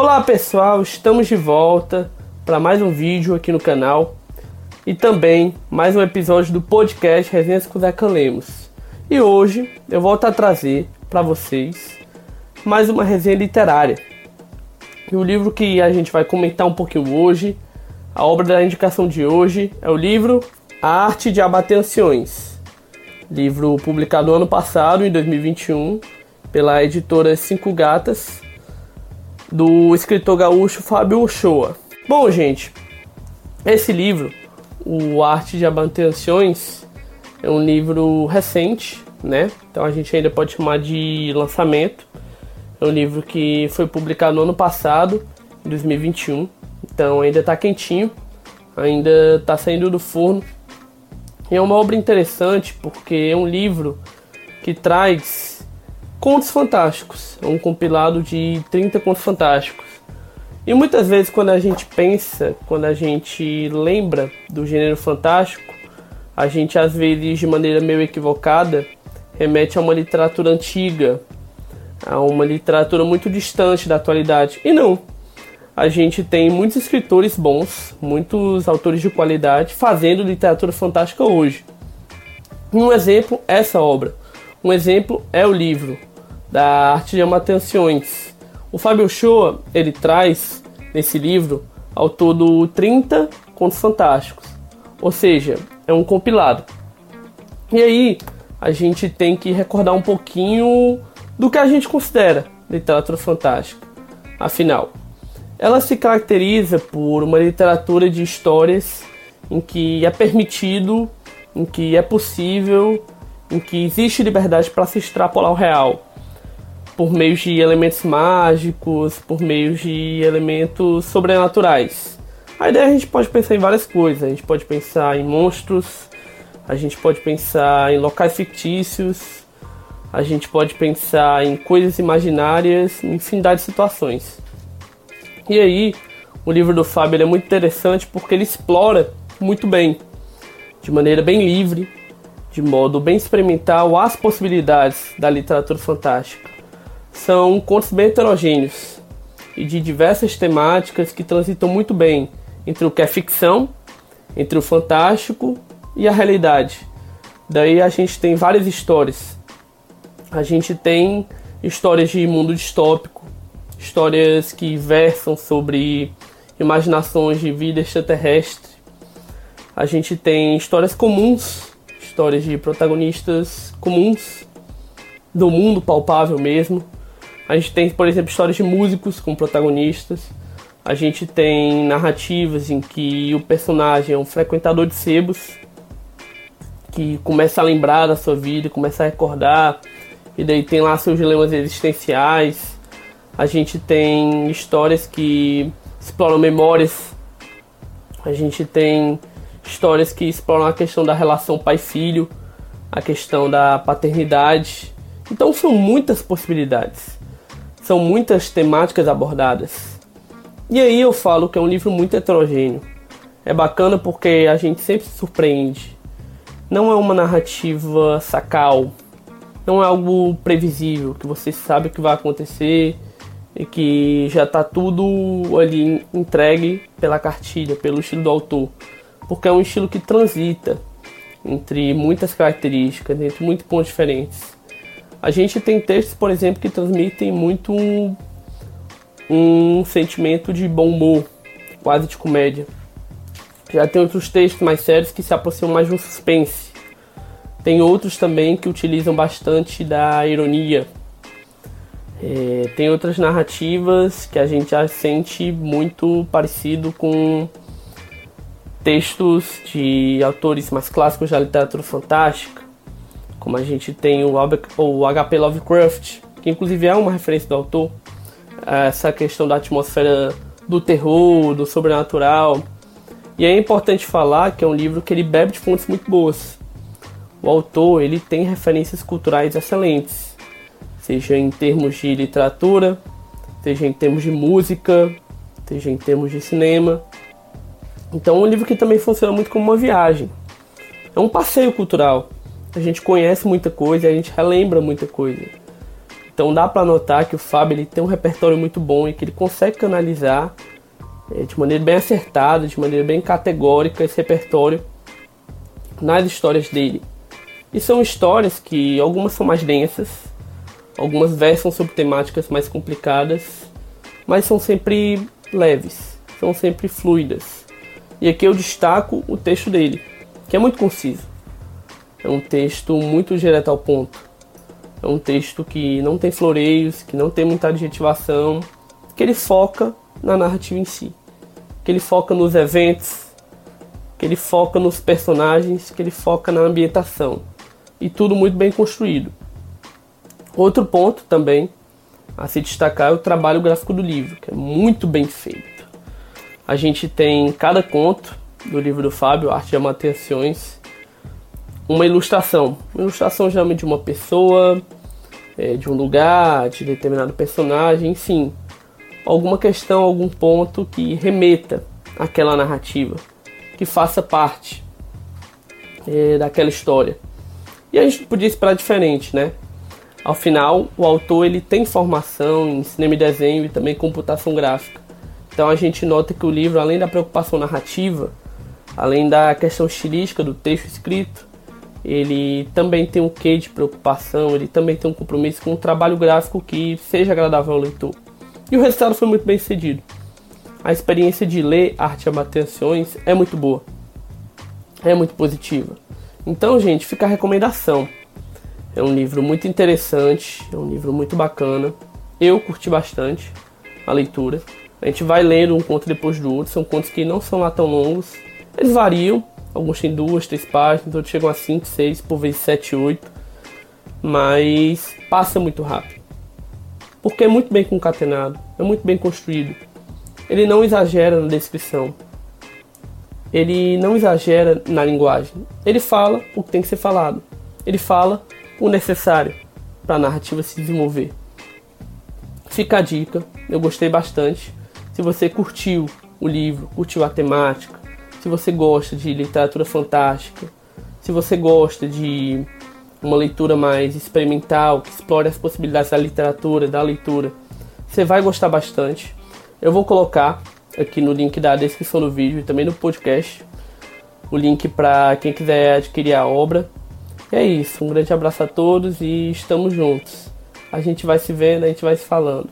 Olá pessoal, estamos de volta para mais um vídeo aqui no canal e também mais um episódio do podcast Resenhas com Zeca Lemos. E hoje eu volto a trazer para vocês mais uma resenha literária. E o livro que a gente vai comentar um pouquinho hoje, a obra da indicação de hoje, é o livro A Arte de Abater Anciões. Livro publicado no ano passado, em 2021, pela editora Cinco Gatas, do escritor gaúcho Fábio Ochoa. Bom, gente, esse livro, O Arte de Abater Anciões, é um livro recente, né? Então a gente ainda pode chamar de lançamento. É um livro que foi publicado no ano passado, em 2021. Então ainda está quentinho, ainda está saindo do forno. E é uma obra interessante porque é um livro que traz contos fantásticos. É um compilado de 30 contos fantásticos. E muitas vezes quando a gente pensa, quando a gente lembra do gênero fantástico, a gente às vezes de maneira meio equivocada remete a uma literatura antiga, a uma literatura muito distante da atualidade. E não. A gente tem muitos escritores bons, muitos autores de qualidade fazendo literatura fantástica hoje. Um exemplo é essa obra. Um exemplo é o livro da Arte de Amatenções. O Fábio Shoa, ele traz nesse livro ao todo 30 contos fantásticos. Ou seja, é um compilado. E aí, a gente tem que recordar um pouquinho do que a gente considera literatura fantástica. Afinal, ela se caracteriza por uma literatura de histórias em que é permitido, em que é possível, em que existe liberdade para se extrapolar o real, por meio de elementos mágicos, por meio de elementos sobrenaturais. A ideia a gente pode pensar em várias coisas, a gente pode pensar em monstros, a gente pode pensar em locais fictícios, a gente pode pensar em coisas imaginárias, em infinidade de situações. E aí, o livro do Fábio é muito interessante porque ele explora muito bem, de maneira bem livre, de modo bem experimental, as possibilidades da literatura fantástica. São contos bem heterogêneos e de diversas temáticas que transitam muito bem entre o que é ficção, entre o fantástico e a realidade. Daí a gente tem várias histórias. A gente tem histórias de mundo distópico, histórias que versam sobre imaginações de vida extraterrestre. A gente tem histórias comuns, histórias de protagonistas comuns do mundo palpável mesmo. A gente tem, por exemplo, histórias de músicos como protagonistas. A gente tem narrativas em que o personagem é um frequentador de sebos que começa a lembrar da sua vida, começa a recordar, e daí tem lá seus dilemas existenciais. A gente tem histórias que exploram memórias. A gente tem histórias que exploram a questão da relação pai-filho, a questão da paternidade. Então são muitas possibilidades. São muitas temáticas abordadas. E aí eu falo que é um livro muito heterogêneo. É bacana porque a gente sempre se surpreende não é uma narrativa sacal, não é algo previsível, que você sabe que vai acontecer e que já está tudo ali entregue pela cartilha, pelo estilo do autor, porque é um estilo que transita entre muitas características, entre muitos pontos diferentes. A gente tem textos, por exemplo, que transmitem muito um, um sentimento de bom humor, quase de comédia. Já tem outros textos mais sérios que se aproximam mais de um suspense. Tem outros também que utilizam bastante da ironia. É, tem outras narrativas que a gente já sente muito parecido com textos de autores mais clássicos da literatura fantástica, como a gente tem o, o H.P. Lovecraft, que inclusive é uma referência do autor, essa questão da atmosfera do terror, do sobrenatural. E é importante falar que é um livro que ele bebe de fontes muito boas. O autor ele tem referências culturais excelentes, seja em termos de literatura, seja em termos de música, seja em termos de cinema. Então é um livro que também funciona muito como uma viagem. É um passeio cultural. A gente conhece muita coisa, a gente relembra muita coisa. Então dá para notar que o Fábio ele tem um repertório muito bom e que ele consegue canalizar é, de maneira bem acertada, de maneira bem categórica esse repertório nas histórias dele. E são histórias que algumas são mais densas, algumas versam sobre temáticas mais complicadas, mas são sempre leves, são sempre fluidas. E aqui eu destaco o texto dele, que é muito conciso. É um texto muito direto ao ponto. É um texto que não tem floreios, que não tem muita adjetivação, que ele foca na narrativa em si, que ele foca nos eventos, que ele foca nos personagens, que ele foca na ambientação. E tudo muito bem construído. Outro ponto também a se destacar é o trabalho gráfico do livro, que é muito bem feito. A gente tem cada conto do livro do Fábio, Arte de Atenções, uma ilustração. Uma ilustração geralmente de uma pessoa, é, de um lugar, de determinado personagem, enfim. Alguma questão, algum ponto que remeta àquela narrativa que faça parte é, daquela história. E a gente podia esperar diferente, né? Ao final, o autor ele tem formação em cinema e desenho e também computação gráfica. Então a gente nota que o livro, além da preocupação narrativa, além da questão estilística do texto escrito, ele também tem um quê de preocupação, ele também tem um compromisso com um trabalho gráfico que seja agradável ao leitor. E o resultado foi muito bem sucedido a experiência de ler Arte Atenções é muito boa. É muito positiva. Então, gente, fica a recomendação. É um livro muito interessante, é um livro muito bacana. Eu curti bastante a leitura. A gente vai lendo um conto depois do outro. São contos que não são lá tão longos. Eles variam. Alguns têm duas, três páginas, outros chegam a cinco, seis, por vezes sete, oito. Mas passa muito rápido. Porque é muito bem concatenado, é muito bem construído. Ele não exagera na descrição. Ele não exagera na linguagem. Ele fala o que tem que ser falado. Ele fala o necessário para a narrativa se desenvolver. Fica a dica, eu gostei bastante. Se você curtiu o livro, curtiu a temática, se você gosta de literatura fantástica, se você gosta de uma leitura mais experimental, que explore as possibilidades da literatura, da leitura, você vai gostar bastante. Eu vou colocar aqui no link da descrição do vídeo e também no podcast o link para quem quiser adquirir a obra. E é isso, um grande abraço a todos e estamos juntos. A gente vai se vendo, a gente vai se falando.